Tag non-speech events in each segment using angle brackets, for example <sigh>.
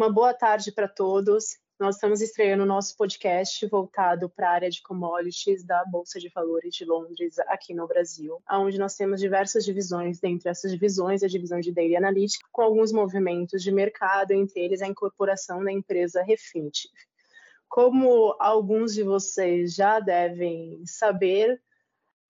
Uma boa tarde para todos. Nós estamos estreando o nosso podcast voltado para a área de commodities da Bolsa de Valores de Londres, aqui no Brasil, onde nós temos diversas divisões. Dentre essas divisões, a divisão de Daily Analytics, com alguns movimentos de mercado, entre eles a incorporação da empresa Refinitiv. Como alguns de vocês já devem saber,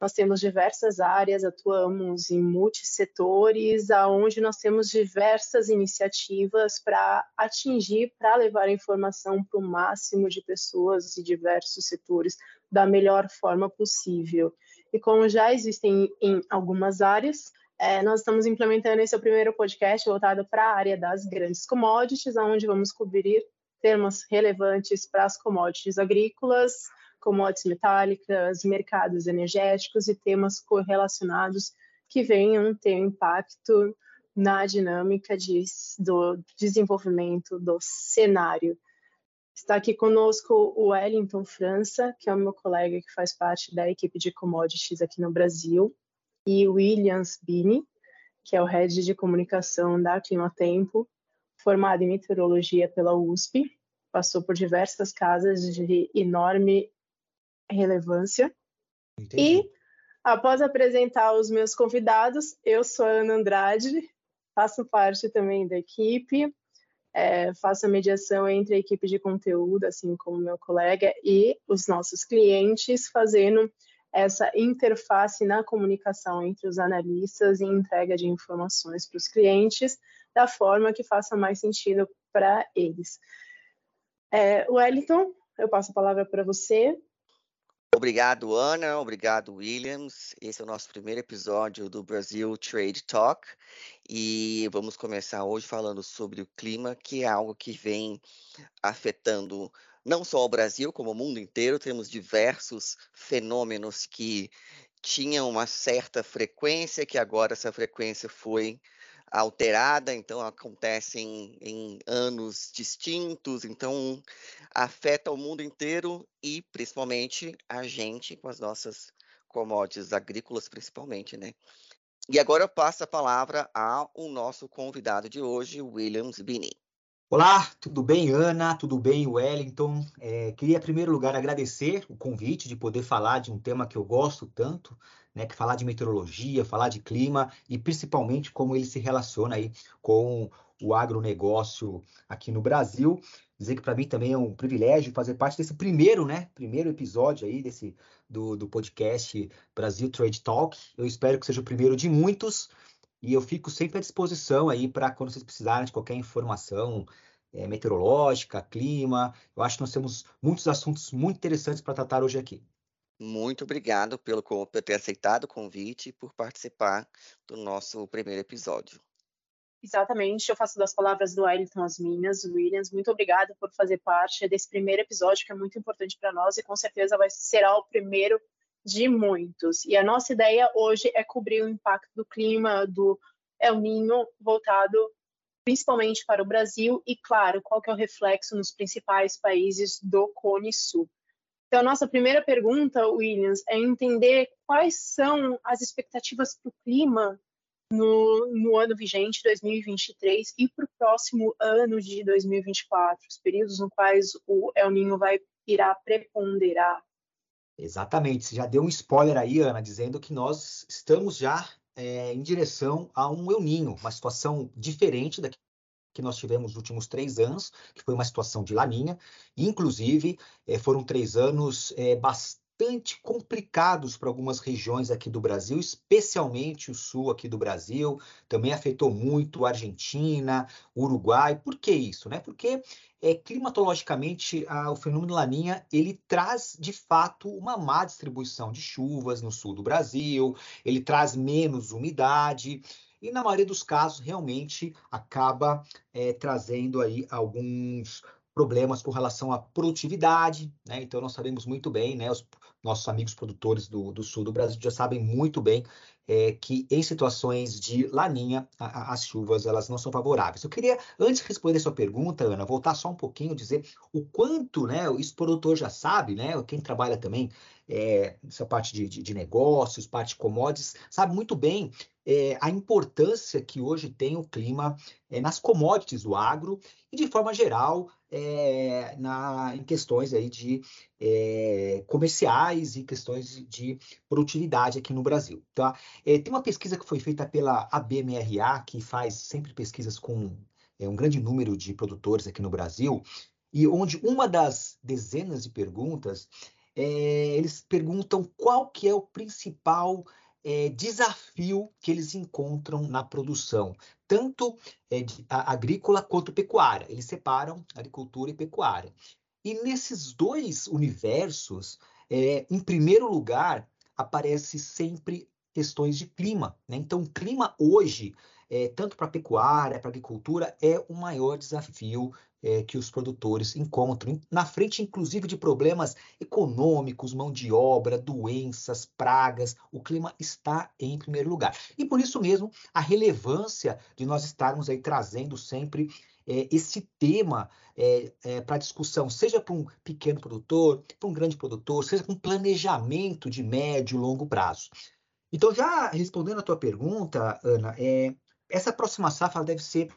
nós temos diversas áreas, atuamos em multissetores, aonde nós temos diversas iniciativas para atingir, para levar a informação para o máximo de pessoas e diversos setores da melhor forma possível. E como já existem em algumas áreas, é, nós estamos implementando esse é o primeiro podcast voltado para a área das grandes commodities, onde vamos cobrir temas relevantes para as commodities agrícolas, commodities metálicas, mercados energéticos e temas correlacionados que venham ter impacto na dinâmica de, do desenvolvimento do cenário. Está aqui conosco o Wellington França, que é o meu colega que faz parte da equipe de commodities aqui no Brasil, e Williams Bini, que é o head de comunicação da Climatempo, formado em meteorologia pela USP, passou por diversas casas de enorme relevância. Entendi. E, após apresentar os meus convidados, eu sou a Ana Andrade, faço parte também da equipe, é, faço a mediação entre a equipe de conteúdo, assim como meu colega, e os nossos clientes, fazendo essa interface na comunicação entre os analistas e entrega de informações para os clientes da forma que faça mais sentido para eles. É, Wellington, eu passo a palavra para você Obrigado, Ana. Obrigado, Williams. Esse é o nosso primeiro episódio do Brasil Trade Talk e vamos começar hoje falando sobre o clima, que é algo que vem afetando não só o Brasil, como o mundo inteiro. Temos diversos fenômenos que tinham uma certa frequência, que agora essa frequência foi alterada, então acontecem em anos distintos, então afeta o mundo inteiro e principalmente a gente com as nossas commodities agrícolas principalmente, né? E agora eu passo a palavra ao nosso convidado de hoje, Williams Bini. Olá, tudo bem, Ana? Tudo bem, Wellington? É, queria, em primeiro lugar, agradecer o convite de poder falar de um tema que eu gosto tanto, né, que falar de meteorologia, falar de clima e principalmente como ele se relaciona aí com o agronegócio aqui no Brasil. Dizer que para mim também é um privilégio fazer parte desse primeiro, né, primeiro episódio aí desse do, do podcast Brasil Trade Talk. Eu espero que seja o primeiro de muitos e eu fico sempre à disposição aí para quando vocês precisarem de qualquer informação é, meteorológica, clima. Eu acho que nós temos muitos assuntos muito interessantes para tratar hoje aqui. Muito obrigado pelo, por ter aceitado o convite e por participar do nosso primeiro episódio. Exatamente, eu faço das palavras do Wellington as minhas. Williams, muito obrigada por fazer parte desse primeiro episódio que é muito importante para nós e com certeza vai será o primeiro de muitos. E a nossa ideia hoje é cobrir o impacto do clima do El Ninho voltado principalmente para o Brasil e, claro, qual que é o reflexo nos principais países do Cone Sul. Então, nossa primeira pergunta, Williams, é entender quais são as expectativas para o clima no, no, ano vigente, 2023, e para o próximo ano de 2024, os períodos no quais o El Ninho vai irá preponderar. Exatamente, você já deu um spoiler aí, Ana, dizendo que nós estamos já é, em direção a um El Ninho, uma situação diferente da que nós tivemos nos últimos três anos, que foi uma situação de laninha. Inclusive, eh, foram três anos eh, bastante complicados para algumas regiões aqui do Brasil, especialmente o sul aqui do Brasil. Também afetou muito Argentina, Uruguai. Por que isso? Né? Porque é, climatologicamente a, o fenômeno laninha ele traz de fato uma má distribuição de chuvas no sul do Brasil, ele traz menos umidade e na maioria dos casos realmente acaba é, trazendo aí alguns problemas com relação à produtividade, né? Então, nós sabemos muito bem, né? Os nossos amigos produtores do, do sul do Brasil já sabem muito bem é, que em situações de laninha, a, a, as chuvas elas não são favoráveis. Eu queria, antes de responder a sua pergunta, Ana, voltar só um pouquinho, dizer o quanto, né, isso o produtor já sabe, né, quem trabalha também é, essa parte de, de, de, negócios, parte de commodities, sabe muito bem é, a importância que hoje tem o clima é, nas commodities do agro e, de forma geral, é, na, em questões aí de é, comerciais e questões de produtividade aqui no Brasil. Tá? É, tem uma pesquisa que foi feita pela ABMRA, que faz sempre pesquisas com um grande número de produtores aqui no Brasil, e onde uma das dezenas de perguntas, eles perguntam qual que é o principal é, desafio que eles encontram na produção, tanto é, de, a, agrícola quanto pecuária. Eles separam agricultura e pecuária. E nesses dois universos, é, em primeiro lugar, aparece sempre questões de clima. Né? Então, o clima hoje, é, tanto para a pecuária, para a agricultura, é o maior desafio é, que os produtores encontram, na frente, inclusive, de problemas econômicos, mão de obra, doenças, pragas. O clima está em primeiro lugar. E por isso mesmo, a relevância de nós estarmos aí trazendo sempre é, esse tema é, é, para discussão, seja para um pequeno produtor, para um grande produtor, seja um planejamento de médio e longo prazo. Então, já respondendo a tua pergunta, Ana, é, essa próxima safra deve ser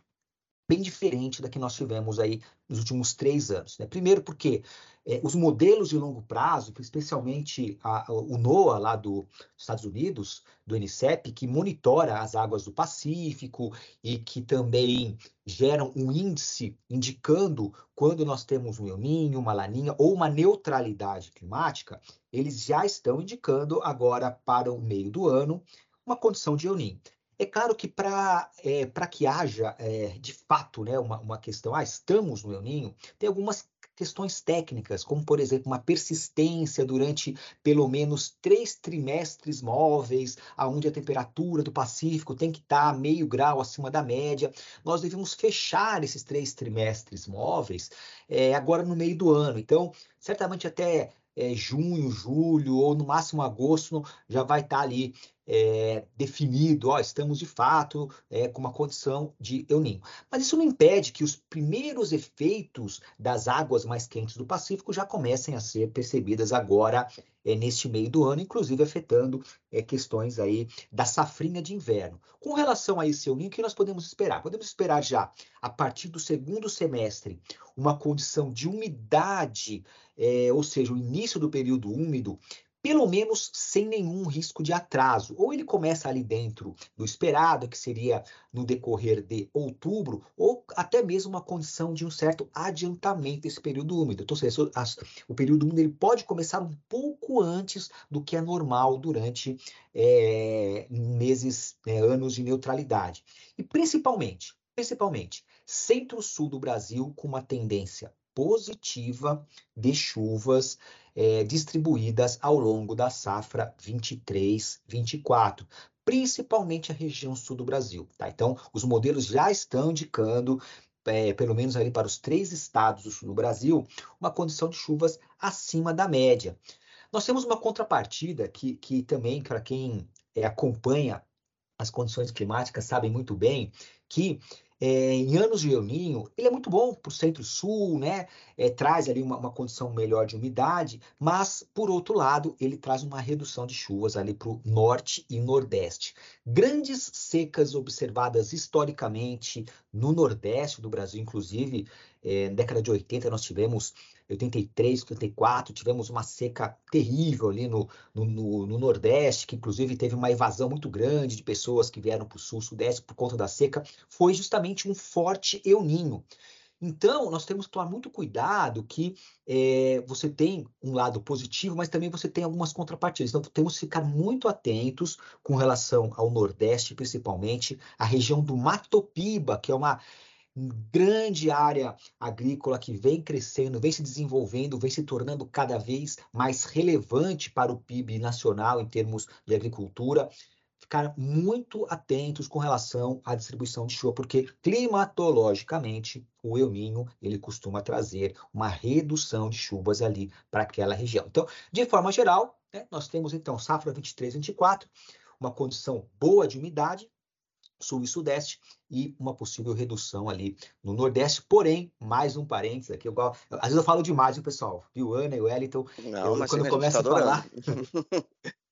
bem diferente da que nós tivemos aí nos últimos três anos. Né? Primeiro porque é, os modelos de longo prazo, especialmente a, o NOAA lá dos Estados Unidos, do NCEP, que monitora as águas do Pacífico e que também geram um índice indicando quando nós temos um El Niño, uma Laninha ou uma neutralidade climática, eles já estão indicando agora para o meio do ano uma condição de El Niño. É claro que para é, que haja, é, de fato, né, uma, uma questão, ah, estamos no El Ninho, tem algumas questões técnicas, como, por exemplo, uma persistência durante pelo menos três trimestres móveis, aonde a temperatura do Pacífico tem que estar meio grau acima da média. Nós devemos fechar esses três trimestres móveis é, agora no meio do ano. Então, certamente até é, junho, julho ou no máximo agosto já vai estar ali é, definido, ó, estamos de fato é, com uma condição de El Ninho. Mas isso não impede que os primeiros efeitos das águas mais quentes do Pacífico já comecem a ser percebidas agora é, neste meio do ano, inclusive afetando é, questões aí da safrinha de inverno. Com relação a esse El Ninho, o que nós podemos esperar? Podemos esperar já, a partir do segundo semestre, uma condição de umidade, é, ou seja, o início do período úmido, pelo menos sem nenhum risco de atraso. Ou ele começa ali dentro do esperado, que seria no decorrer de outubro, ou até mesmo uma condição de um certo adiantamento desse período úmido. Então, seja, o período úmido ele pode começar um pouco antes do que é normal durante é, meses, é, anos de neutralidade. E principalmente, principalmente, centro-sul do Brasil com uma tendência positiva de chuvas é, distribuídas ao longo da safra 23-24, principalmente a região sul do Brasil. Tá? Então, os modelos já estão indicando, é, pelo menos ali para os três estados do sul do Brasil, uma condição de chuvas acima da média. Nós temos uma contrapartida que, que também, para quem é, acompanha as condições climáticas, sabem muito bem que é, em anos de El Ninho, ele é muito bom para o centro-sul, né? É, traz ali uma, uma, condição melhor de umidade, mas, por outro lado, ele traz uma redução de chuvas ali para o norte e nordeste. Grandes secas observadas historicamente no nordeste do Brasil, inclusive, é, na década de 80 nós tivemos 83, 84, tivemos uma seca terrível ali no, no, no, no Nordeste, que inclusive teve uma evasão muito grande de pessoas que vieram para o Sul, Sudeste por conta da seca, foi justamente um forte El Ninho. Então, nós temos que tomar muito cuidado que é, você tem um lado positivo, mas também você tem algumas contrapartidas. Então, temos que ficar muito atentos com relação ao Nordeste, principalmente, a região do Matopiba, que é uma grande área agrícola que vem crescendo, vem se desenvolvendo, vem se tornando cada vez mais relevante para o PIB nacional em termos de agricultura ficar muito atentos com relação à distribuição de chuva, porque climatologicamente o El Ninho ele costuma trazer uma redução de chuvas ali para aquela região. Então, de forma geral, né, nós temos então safra 23, 24, uma condição boa de umidade, sul e sudeste, e uma possível redução ali no nordeste. Porém, mais um parênteses aqui, eu, às vezes eu falo demais, viu, pessoal? Viu, Ana e o Wellington? Não, eu, quando eu começo tá a falar. <laughs>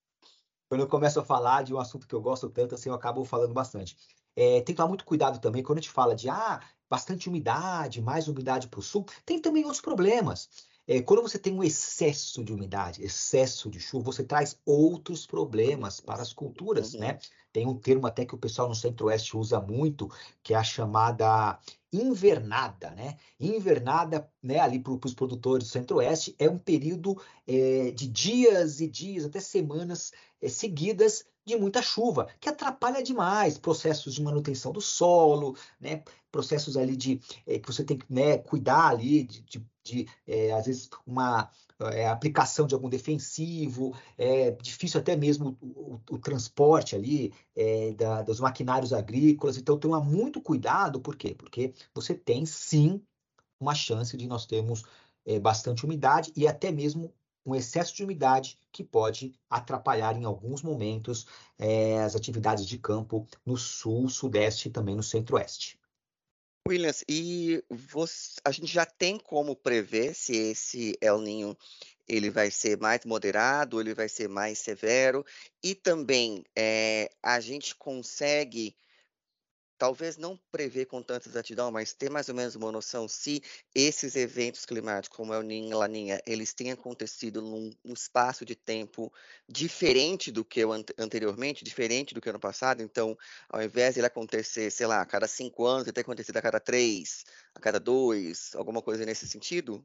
quando eu começo a falar de um assunto que eu gosto tanto, assim, eu acabo falando bastante. É, tem que tomar muito cuidado também quando a gente fala de ah, bastante umidade, mais umidade para o sul, tem também outros problemas. É, quando você tem um excesso de umidade, excesso de chuva, você traz outros problemas para as culturas, né? uhum. Tem um termo até que o pessoal no Centro-Oeste usa muito, que é a chamada invernada, né? Invernada, né, ali para os produtores do Centro-Oeste, é um período é, de dias e dias, até semanas é, seguidas de muita chuva, que atrapalha demais processos de manutenção do solo, né? Processos ali de é, que você tem que né, cuidar ali de, de, de é, às vezes uma é, aplicação de algum defensivo, é difícil até mesmo o, o, o transporte ali é, da, dos maquinários agrícolas. Então, toma muito cuidado, por quê? Porque você tem sim uma chance de nós termos é, bastante umidade e até mesmo um excesso de umidade que pode atrapalhar em alguns momentos é, as atividades de campo no sul, sudeste e também no centro-oeste. Williams, e você, a gente já tem como prever se esse El Ninho ele vai ser mais moderado, ele vai ser mais severo, e também é, a gente consegue talvez não prever com tanta exatidão, mas ter mais ou menos uma noção se esses eventos climáticos, como é o Ninho e Laninha, eles têm acontecido num, num, espaço de tempo diferente do que an anteriormente, diferente do que ano passado. Então, ao invés de ele acontecer, sei lá, a cada cinco anos, ele tem acontecido a cada três, a cada dois, alguma coisa nesse sentido?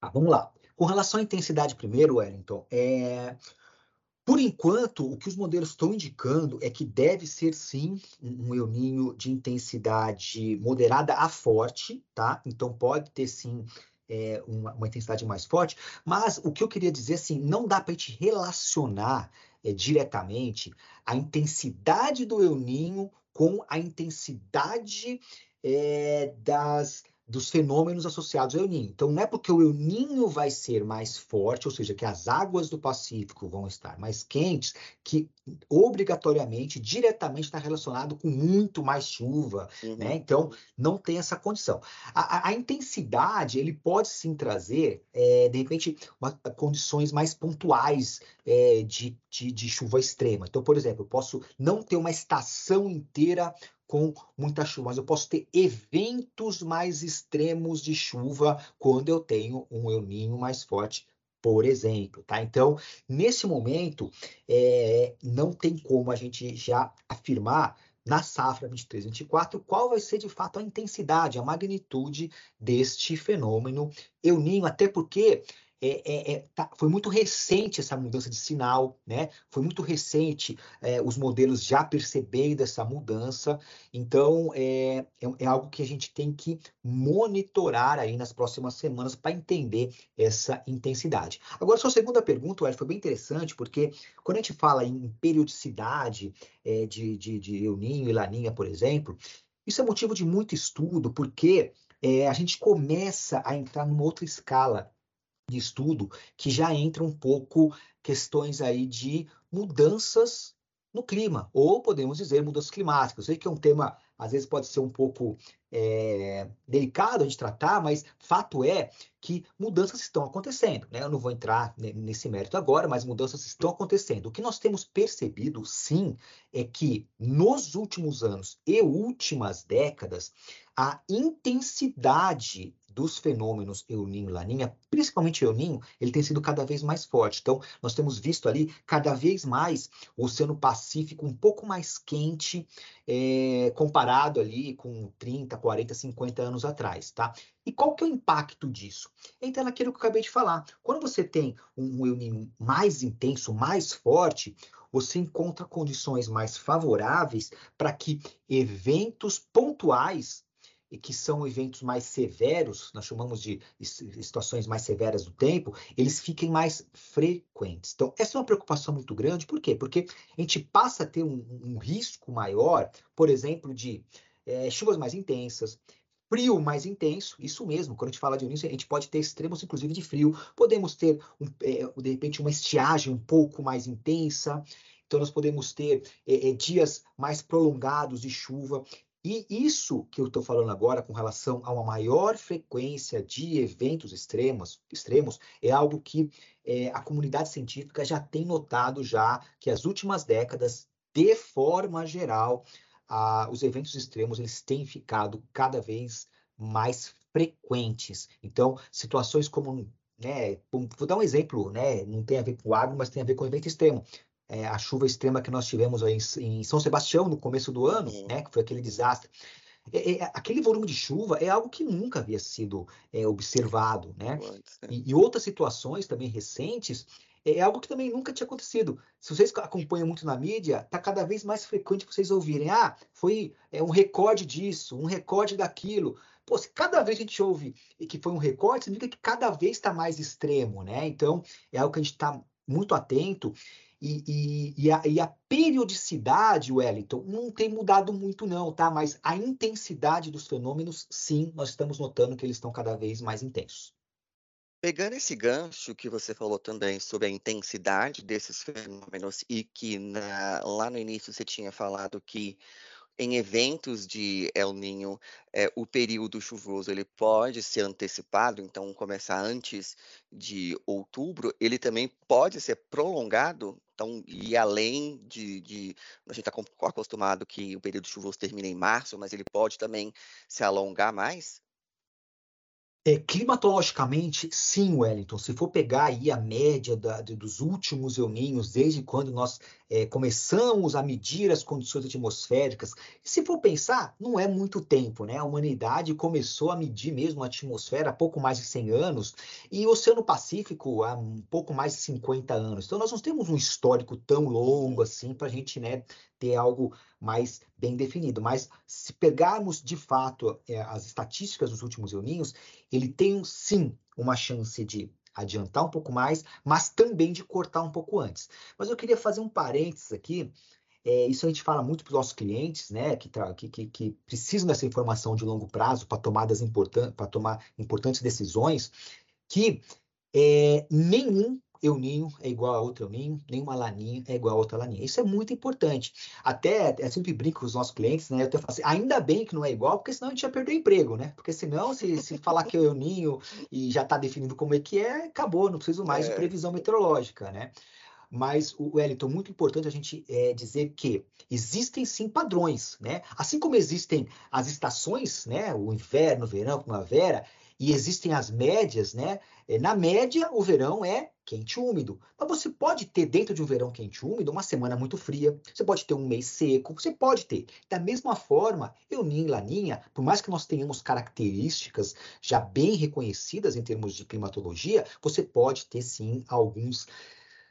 Ah, vamos lá. Com relação à intensidade primeiro, Wellington, é... Por enquanto, o que os modelos estão indicando é que deve ser sim um El Ninho de intensidade moderada a forte, tá? Então pode ter sim é, uma, uma, intensidade mais forte, mas o que eu queria dizer assim, não dá para a gente relacionar é, diretamente a intensidade do El Ninho com a intensidade é, das dos fenômenos associados ao El Ninho. Então, não é porque o El Ninho vai ser mais forte, ou seja, que as águas do Pacífico vão estar mais quentes, que obrigatoriamente, diretamente está relacionado com muito mais chuva, uhum. né? Então, não tem essa condição. A, a, a intensidade, ele pode sim trazer, é, de repente, uma, condições mais pontuais é, de, de, de chuva extrema. Então, por exemplo, eu posso não ter uma estação inteira com muita chuva, mas eu posso ter eventos mais extremos de chuva quando eu tenho um El Ninho mais forte, por exemplo, tá? Então, nesse momento, é, não tem como a gente já afirmar na safra 23-24 qual vai ser de fato a intensidade, a magnitude deste fenômeno El Ninho, até porque é, é, é, tá, foi muito recente essa mudança de sinal, né? Foi muito recente é, os modelos já percebendo essa mudança. Então, é, é, é, algo que a gente tem que monitorar aí nas próximas semanas para entender essa intensidade. Agora, sua segunda pergunta, Ed, foi bem interessante, porque quando a gente fala em periodicidade é, de, de, de El Ninho e Laninha, por exemplo, isso é motivo de muito estudo, porque a gente começa a entrar numa outra escala de estudo que já entra um pouco questões aí de mudanças no clima, ou podemos dizer mudanças climáticas. Eu sei que é um tema, às vezes pode ser um pouco é, delicado de tratar, mas fato é que mudanças estão acontecendo. Né? Eu não vou entrar nesse mérito agora, mas mudanças estão acontecendo. O que nós temos percebido, sim, é que nos últimos anos e últimas décadas, a intensidade dos fenômenos El Ninho e Laninha, principalmente El Ninho, ele tem sido cada vez mais forte. Então, nós temos visto ali cada vez mais o Oceano Pacífico um pouco mais quente é, comparado ali com 30, 40, 50 anos atrás, tá? E qual que é o impacto disso? Então, naquilo que eu acabei de falar. Quando você tem um El Ninho mais intenso, mais forte, você encontra condições mais favoráveis para que eventos pontuais e que são eventos mais severos, nós chamamos de situações mais severas do tempo, eles fiquem mais frequentes. Então, essa é uma preocupação muito grande, por quê? Porque a gente passa a ter um, um risco maior, por exemplo, de é, chuvas mais intensas, frio mais intenso, isso mesmo, quando a gente fala de início, a gente pode ter extremos, inclusive, de frio, podemos ter, um, é, de repente, uma estiagem um pouco mais intensa, então nós podemos ter é, dias mais prolongados de chuva, e isso que eu estou falando agora com relação a uma maior frequência de eventos extremos, extremos é algo que é, a comunidade científica já tem notado já que as últimas décadas, de forma geral, a, os eventos extremos eles têm ficado cada vez mais frequentes. Então, situações como né, vou dar um exemplo, né, não tem a ver com água, mas tem a ver com evento extremo é, a chuva extrema que nós tivemos em, em, São Sebastião no começo do ano, né, que foi aquele desastre. É, é, aquele volume de chuva é algo que nunca havia sido é, observado, né? E, e, outras situações também recentes é algo que também nunca tinha acontecido. Se vocês acompanham muito na mídia, está cada vez mais frequente vocês ouvirem, ah, foi é, um recorde disso, um recorde daquilo. Pô, se cada vez a gente ouve que foi um recorde, significa que cada vez está mais extremo, né? Então, é algo que a gente está muito atento. E, e, e, a, e, a, periodicidade, Wellington, não tem mudado muito, não, tá? Mas a intensidade dos fenômenos, sim, nós estamos notando que eles estão cada vez mais intensos. Pegando esse gancho que você falou também sobre a intensidade desses fenômenos e que na, lá no início você tinha falado que em eventos de El Ninho, é, o período chuvoso ele pode ser antecipado, então começar antes de outubro, ele também pode ser prolongado, então ir além de, de a gente está acostumado que o período chuvoso termina em março, mas ele pode também se alongar mais? É, climatologicamente, sim, Wellington. Se for pegar aí a média da, dos últimos euninhos, desde quando nós é, começamos a medir as condições atmosféricas, se for pensar, não é muito tempo, né? A humanidade começou a medir mesmo a atmosfera há pouco mais de 100 anos e o Oceano Pacífico há um pouco mais de 50 anos. Então, nós não temos um histórico tão longo assim para a gente né, ter algo mais bem definido. Mas se pegarmos de fato é, as estatísticas dos últimos euninhos, ele tem sim uma chance de adiantar um pouco mais, mas também de cortar um pouco antes. Mas eu queria fazer um parênteses aqui. É, isso a gente fala muito para os nossos clientes, né, que, que, que, precisam dessa informação de longo prazo para tomadas para tomar importantes decisões, que é, nenhum euninho é igual a outro euninho, nenhuma laninha é igual a outra laninha. Isso é muito importante. Até, eu sempre brinco com os nossos clientes, né? Eu até falo assim, ainda bem que não é igual, porque senão a gente ia perder o emprego, né? Porque senão, se, se falar que é euninho e já está definido como é que é, acabou, não preciso mais é. de previsão meteorológica, né? Mas, o Wellington, muito importante a gente é, dizer que existem sim padrões, né? Assim como existem as estações, né? O inverno, o verão, primavera, e existem as médias, né? É, na média, o verão é quente e úmido. Mas você pode ter, dentro de um verão quente e úmido, uma semana muito fria, você pode ter um mês seco, você pode ter. Da mesma forma, Euninho e Laninha, por mais que nós tenhamos características já bem reconhecidas em termos de climatologia, você pode ter sim alguns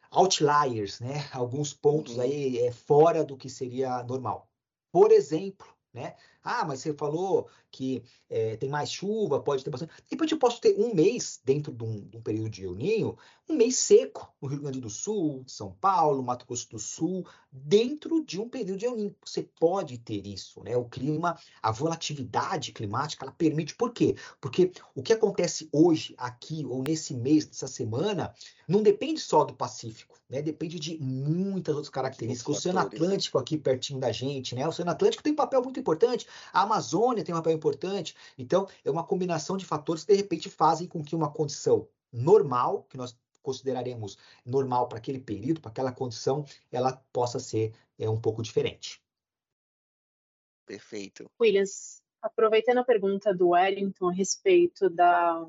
outliers, né? Alguns pontos uhum. aí é, fora do que seria normal. Por exemplo, né? Ah, mas você falou que é, tem mais chuva, pode ter bastante. De repente eu posso ter um mês dentro de um, de um período de El Ninho, um mês seco no Rio Grande do Sul, São Paulo, Mato Grosso do Sul, dentro de um período de El Ninho. Você pode ter isso, né? O clima, a volatilidade climática, ela permite. Por quê? Porque o que acontece hoje, aqui, ou nesse mês, nessa semana, não depende só do Pacífico, né? Depende de muitas outras características. O Oceano Atlântico aqui pertinho da gente, né? O Oceano Atlântico tem um papel muito importante a Amazônia tem um papel importante. Então, é uma combinação de fatores que, de repente, fazem com que uma condição normal, que nós consideraremos normal para aquele período, para aquela condição, ela possa ser é, um pouco diferente. Perfeito. Williams, aproveitando a pergunta do Wellington a respeito da,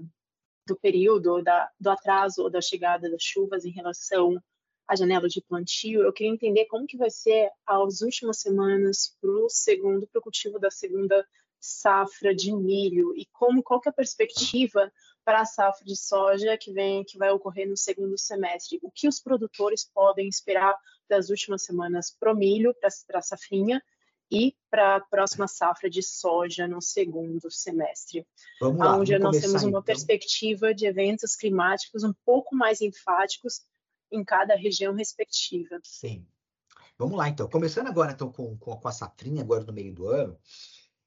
do período, da, do atraso ou da chegada das chuvas em relação a janela de plantio, eu queria entender como que vai ser as últimas semanas para o segundo, para o cultivo da segunda safra de milho e como qual que é a perspectiva para a safra de soja que vem que vai ocorrer no segundo semestre. O que os produtores podem esperar das últimas semanas para o milho, para a safrinha e para a próxima safra de soja no segundo semestre. Vamos lá, onde nós temos uma então. perspectiva de eventos climáticos um pouco mais enfáticos em cada região respectiva. Sim. Vamos lá, então. Começando agora então, com, com, com a safrinha, agora no meio do ano,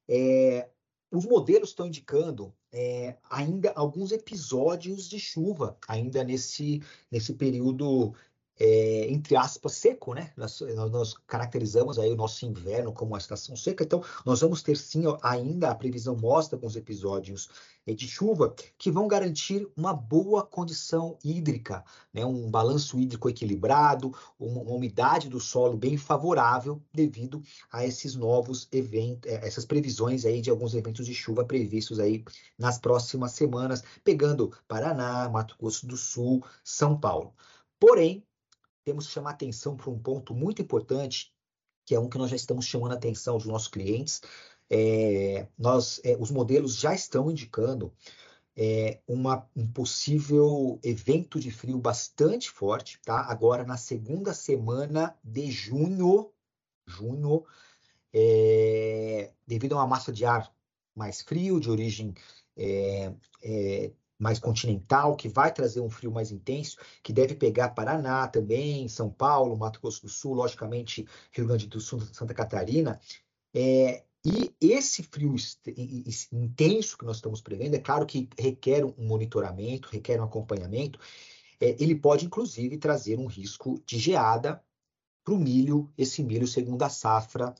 é, os modelos estão indicando é, ainda alguns episódios de chuva, ainda nesse, nesse período é, entre aspas, seco, né? Nós, nós, caracterizamos aí o nosso inverno como uma estação seca, então nós vamos ter sim ainda a previsão mostra alguns episódios é, de chuva que vão garantir uma boa condição hídrica, né? Um balanço hídrico equilibrado, uma, uma umidade do solo bem favorável devido a esses novos eventos, é, essas previsões aí de alguns eventos de chuva previstos aí nas próximas semanas, pegando Paraná, Mato Grosso do Sul, São Paulo. Porém, temos que chamar atenção para um ponto muito importante, que é um que nós já estamos chamando a atenção dos nossos clientes. É, nós, é, os modelos já estão indicando é, uma, um possível evento de frio bastante forte, tá? Agora na segunda semana de junho, junho, é, devido a uma massa de ar mais frio, de origem é, é, mais continental, que vai trazer um frio mais intenso, que deve pegar Paraná também, São Paulo, Mato Grosso do Sul, logicamente Rio Grande do Sul, Santa Catarina. É, e esse frio intenso que nós estamos prevendo, é claro que requer um monitoramento, requer um acompanhamento, é, ele pode inclusive trazer um risco de geada para o milho, esse milho segundo a safra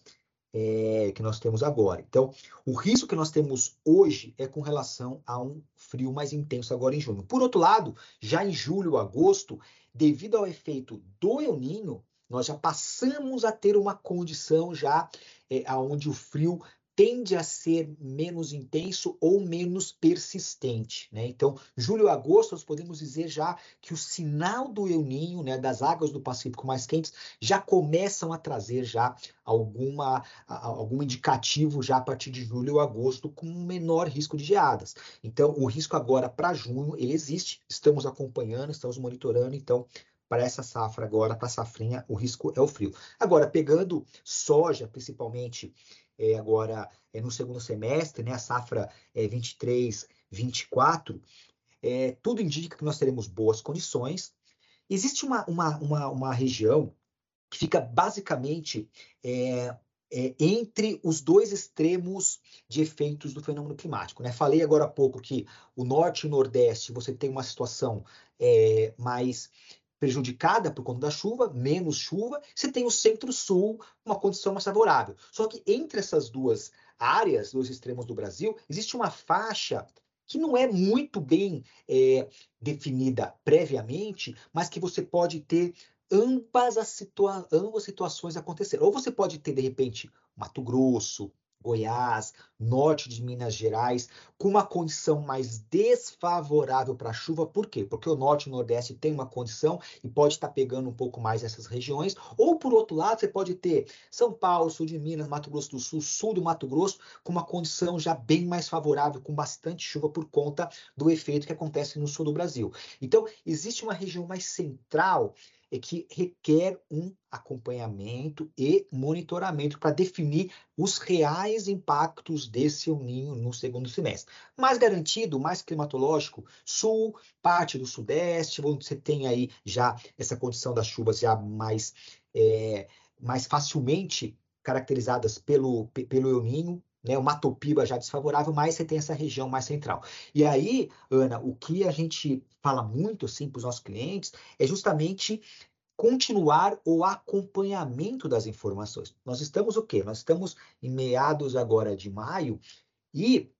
é, que nós temos agora. Então, o risco que nós temos hoje é com relação a um frio mais intenso agora em junho. Por outro lado, já em julho, agosto, devido ao efeito do El Ninho, nós já passamos a ter uma condição já é, onde o frio tende a ser menos intenso ou menos persistente. Né? Então, julho e agosto, nós podemos dizer já que o sinal do El Ninho, né, das águas do Pacífico mais quentes, já começam a trazer já alguma, algum indicativo já a partir de julho ou agosto com menor risco de geadas. Então, o risco agora para junho, ele existe, estamos acompanhando, estamos monitorando, então para essa safra agora, para a safrinha, o risco é o frio. Agora, pegando soja, principalmente é, agora é, no segundo semestre, né, a safra é, 23, 24, é, tudo indica que nós teremos boas condições. Existe uma, uma, uma, uma região que fica basicamente é, é, entre os dois extremos de efeitos do fenômeno climático. Né? Falei agora há pouco que o norte e o nordeste você tem uma situação é, mais prejudicada por conta da chuva, menos chuva, você tem o centro-sul, uma condição mais favorável. Só que entre essas duas áreas, dois extremos do Brasil, existe uma faixa que não é muito bem é, definida previamente, mas que você pode ter ambas as situa ambas situações acontecer. Ou você pode ter, de repente, Mato Grosso, Goiás, norte de Minas Gerais, com uma condição mais desfavorável para chuva. Por quê? Porque o norte e o nordeste tem uma condição e pode estar pegando um pouco mais essas regiões. Ou, por outro lado, você pode ter São Paulo, sul de Minas, Mato Grosso do Sul, sul do Mato Grosso, com uma condição já bem mais favorável, com bastante chuva por conta do efeito que acontece no sul do Brasil. Então, existe uma região mais central é que requer um acompanhamento e monitoramento para definir os reais impactos desse El no segundo semestre. Mais garantido, mais climatológico, sul, parte do sudeste, onde você tem aí já essa condição das chuvas já mais, é, mais facilmente caracterizadas pelo, pelo El Ninho, né, uma topiba já desfavorável, mas você tem essa região mais central. E aí, Ana, o que a gente fala muito assim para os nossos clientes é justamente continuar o acompanhamento das informações. Nós estamos o quê? Nós estamos em meados agora de maio e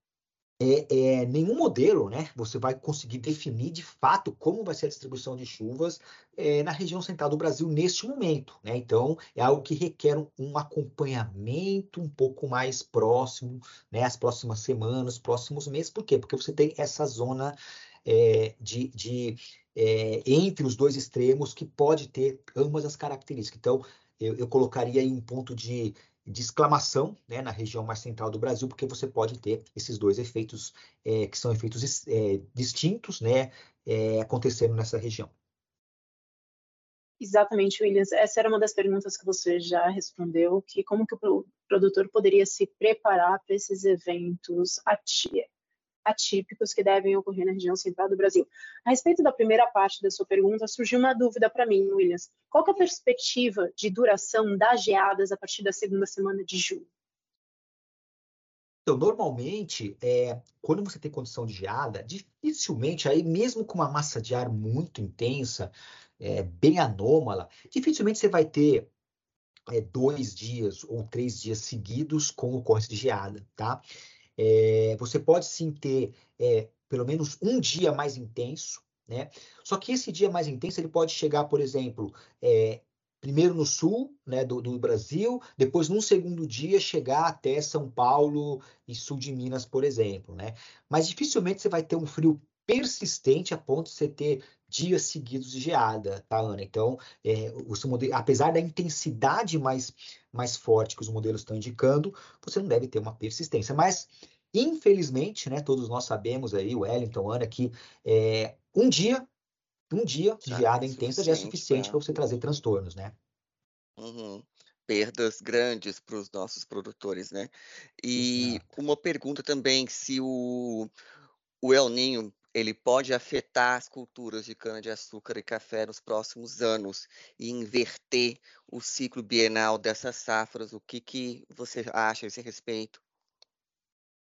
é, é, nenhum modelo, né? Você vai conseguir definir de fato como vai ser a distribuição de chuvas é, na região central do Brasil neste momento, né? Então é algo que requer um, um acompanhamento um pouco mais próximo, né? As próximas semanas, próximos meses. Por quê? Porque você tem essa zona é, de, de é, entre os dois extremos que pode ter ambas as características. Então eu, eu colocaria aí um ponto de de exclamação né, na região mais central do Brasil, porque você pode ter esses dois efeitos, é, que são efeitos é, distintos, né, é, acontecendo nessa região. Exatamente, Williams. Essa era uma das perguntas que você já respondeu, que como que o produtor poderia se preparar para esses eventos atípicos que devem ocorrer na região central do Brasil. A respeito da primeira parte da sua pergunta, surgiu uma dúvida para mim, Williams. Qual é a perspectiva de duração das geadas a partir da segunda semana de julho? Então, normalmente, é, quando você tem condição de geada, dificilmente, aí mesmo com uma massa de ar muito intensa, é, bem anômala, dificilmente você vai ter é, dois dias ou três dias seguidos com ocorrência de geada, tá? É, você pode sim ter é, pelo menos um dia mais intenso, né? Só que esse dia mais intenso ele pode chegar, por exemplo, é, primeiro no sul né, do, do, Brasil, depois num segundo dia chegar até São Paulo e sul de Minas, por exemplo. Né? Mas dificilmente você vai ter um frio persistente a ponto de você ter dias seguidos de geada, tá, Ana? Então, é, os modelos, apesar da intensidade mais, mais forte que os modelos estão indicando, você não deve ter uma persistência. Mas, infelizmente, né, todos nós sabemos aí, o Wellington, Ana, que é, um dia um dia de geada é intensa já é suficiente para você trazer transtornos, né? Uhum. Perdas grandes para os nossos produtores, né? E Exato. uma pergunta também, se o, o El Ninho ele pode afetar as culturas de cana-de-açúcar e café nos próximos anos e inverter o ciclo bienal dessas safras. O que, que você acha a esse respeito?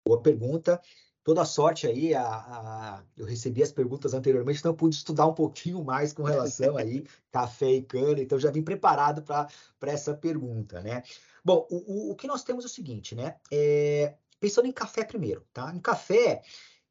Boa pergunta toda sorte aí. A, a, eu recebi as perguntas anteriormente, então eu pude estudar um pouquinho mais com relação aí <laughs> café e cana, então já vim preparado para essa pergunta, né? Bom, o, o, o, que nós temos é o seguinte, né? É, pensando em café primeiro, tá? Em café,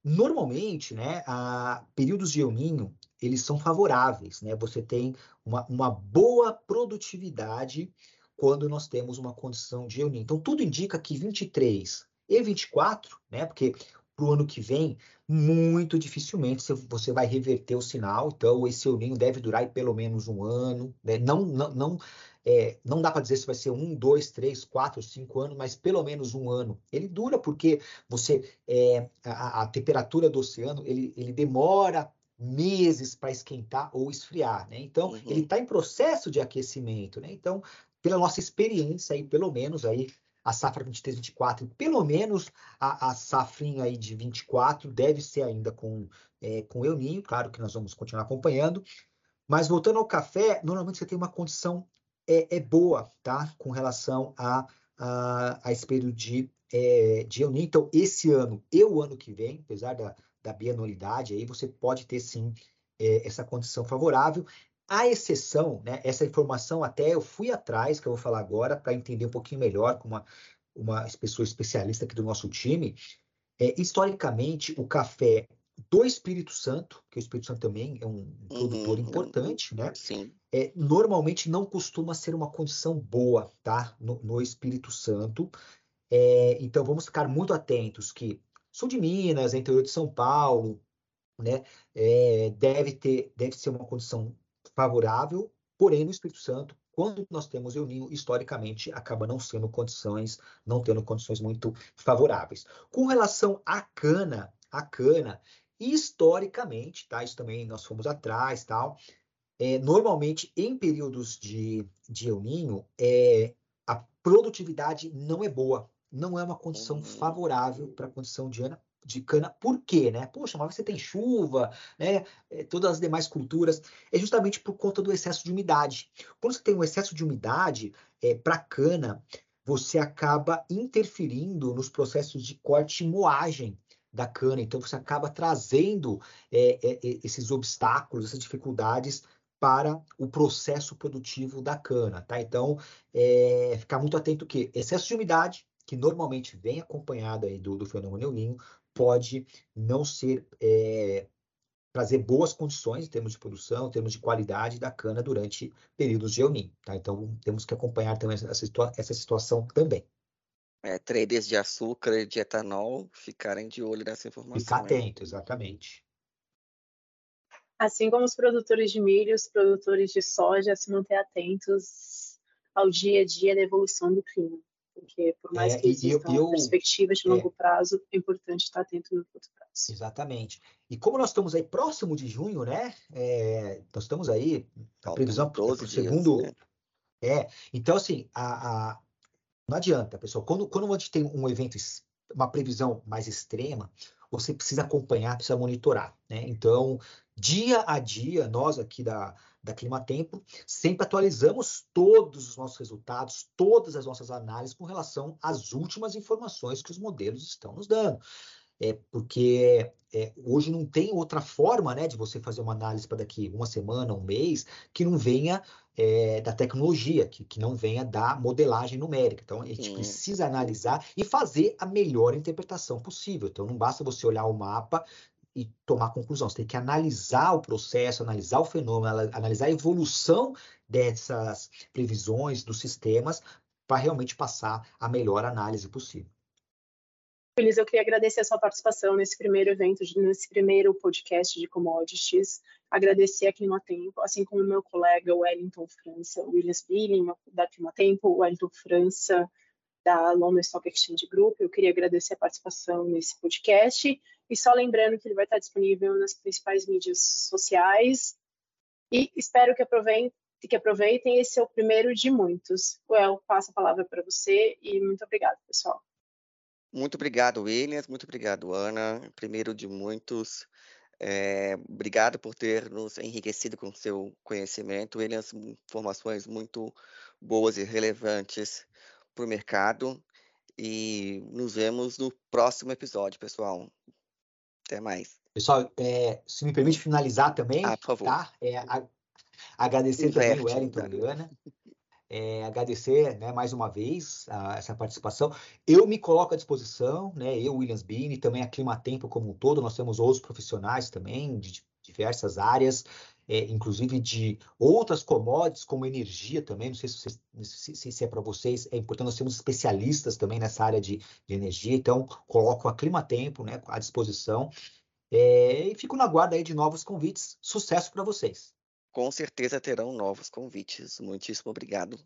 normalmente, né, a, períodos de El Ninho, eles são favoráveis, né? Você tem uma, uma boa produtividade quando nós temos uma condição de El Ninho. Então, tudo indica que 23 e 24, né? Porque para o ano que vem, muito dificilmente você vai reverter o sinal. Então, esse seu ninho deve durar pelo menos um ano. Né? Não, não, não, é, não dá para dizer se vai ser um, dois, três, quatro, cinco anos, mas pelo menos um ano. Ele dura porque você é, a, a temperatura do oceano ele, ele demora meses para esquentar ou esfriar, né? Então, uhum. ele está em processo de aquecimento, né? Então, pela nossa experiência aí, pelo menos aí a safra 23, 24, pelo menos a, a safrinha aí de 24 deve ser ainda com, é, com El Ninho, claro que nós vamos continuar acompanhando. Mas voltando ao café, normalmente você tem uma condição é, é boa, tá? Com relação a, a, a esse período de, é, de El Ninho. Então, esse ano e o ano que vem, apesar da, da bianualidade, aí você pode ter sim é, essa condição favorável. A exceção, né, essa informação até eu fui atrás, que eu vou falar agora, para entender um pouquinho melhor com uma, uma pessoa especialista aqui do nosso time. É, historicamente, o café do Espírito Santo, que o Espírito Santo também é um produtor uhum, importante, né? Sim. É, normalmente não costuma ser uma condição boa, tá? No, no Espírito Santo. É, então vamos ficar muito atentos que sul de Minas, interior de São Paulo, né? É, deve ter, deve ser uma condição favorável, porém no Espírito Santo, quando nós temos El Ninho, historicamente acaba não sendo condições, não tendo condições muito favoráveis. Com relação à cana, a cana, historicamente, tá? Isso também nós fomos atrás, tal. É, normalmente, em períodos de, de El Ninho, é, a produtividade não é boa, não é uma condição uhum. favorável para a condição de, ana, de cana, por quê, né? Poxa, mas você tem chuva, né? É, todas as demais culturas, é justamente por conta do excesso de umidade. Quando você tem um excesso de umidade, é, para cana, você acaba interferindo nos processos de corte e moagem da cana. Então, você acaba trazendo é, é, esses obstáculos, essas dificuldades para o processo produtivo da cana, tá? Então, é, ficar muito atento que excesso de umidade, que normalmente vem acompanhado aí do, do fenômeno El Niño, pode não ser trazer boas condições em termos de produção, em termos de qualidade da cana durante períodos de El Niño. Tá? Então, temos que acompanhar também essa, essa situação também. É, traders de açúcar e de etanol ficarem de olho nessa informação. Ficar atento, exatamente. Assim como os produtores de milho, os produtores de soja se manter atentos ao dia a dia da evolução do clima porque por mais é, que existam eu, perspectivas de é. longo é, prazo, é importante estar atento no curto prazo. Exatamente. E como nós estamos aí próximo de junho, né? É, nós estamos aí, a previsão para o segundo. Dias, né? É, então assim, a, a, não adianta, pessoal. Quando, quando a gente tem um evento, uma previsão mais extrema, você precisa acompanhar, precisa monitorar, né? Então, dia a dia, nós aqui da, da Climatempo, sempre atualizamos todos os nossos resultados, todas as nossas análises com relação às últimas informações que os modelos estão nos dando. É porque é, hoje não tem outra forma né, de você fazer uma análise para daqui uma semana, um mês, que não venha é, da tecnologia, que, que não venha da modelagem numérica. Então, a gente Sim. precisa analisar e fazer a melhor interpretação possível. Então, não basta você olhar o mapa e tomar conclusão. Você tem que analisar o processo, analisar o fenômeno, analisar a evolução dessas previsões dos sistemas para realmente passar a melhor análise possível. Feliz, eu queria agradecer a sua participação nesse primeiro evento, nesse primeiro podcast de commodities. Agradecer a Climatempo, assim como meu colega Wellington França, Williams Billing, da Climatempo, Wellington França, da London Stock Exchange Group. Eu queria agradecer a participação nesse podcast. E só lembrando que ele vai estar disponível nas principais mídias sociais. E espero que aproveitem, que aproveitem. Esse é o primeiro de muitos. Well, passo a palavra para você e muito obrigado, pessoal. Muito obrigado, Williams. Muito obrigado, Ana. Primeiro de muitos. É, obrigado por ter nos enriquecido com seu conhecimento, Williams. Informações muito boas e relevantes para o mercado. E nos vemos no próximo episódio, pessoal. Até mais. Pessoal, é, se me permite finalizar também, ah, por favor. tá? É, a, <laughs> agradecer Inverte, também o Wellington e Ana é, agradecer né, mais uma vez a, essa participação. Eu me coloco à disposição, né, eu, Williams Bini, também a Climatempo como um todo, nós temos outros profissionais também de diversas áreas, é, inclusive de outras commodities, como energia também, não sei se, se, se é para vocês, é importante, nós temos especialistas também nessa área de, de energia, então coloco a Climatempo né, à disposição é, e fico na guarda aí de novos convites. Sucesso para vocês! Com certeza terão novos convites. Muitíssimo obrigado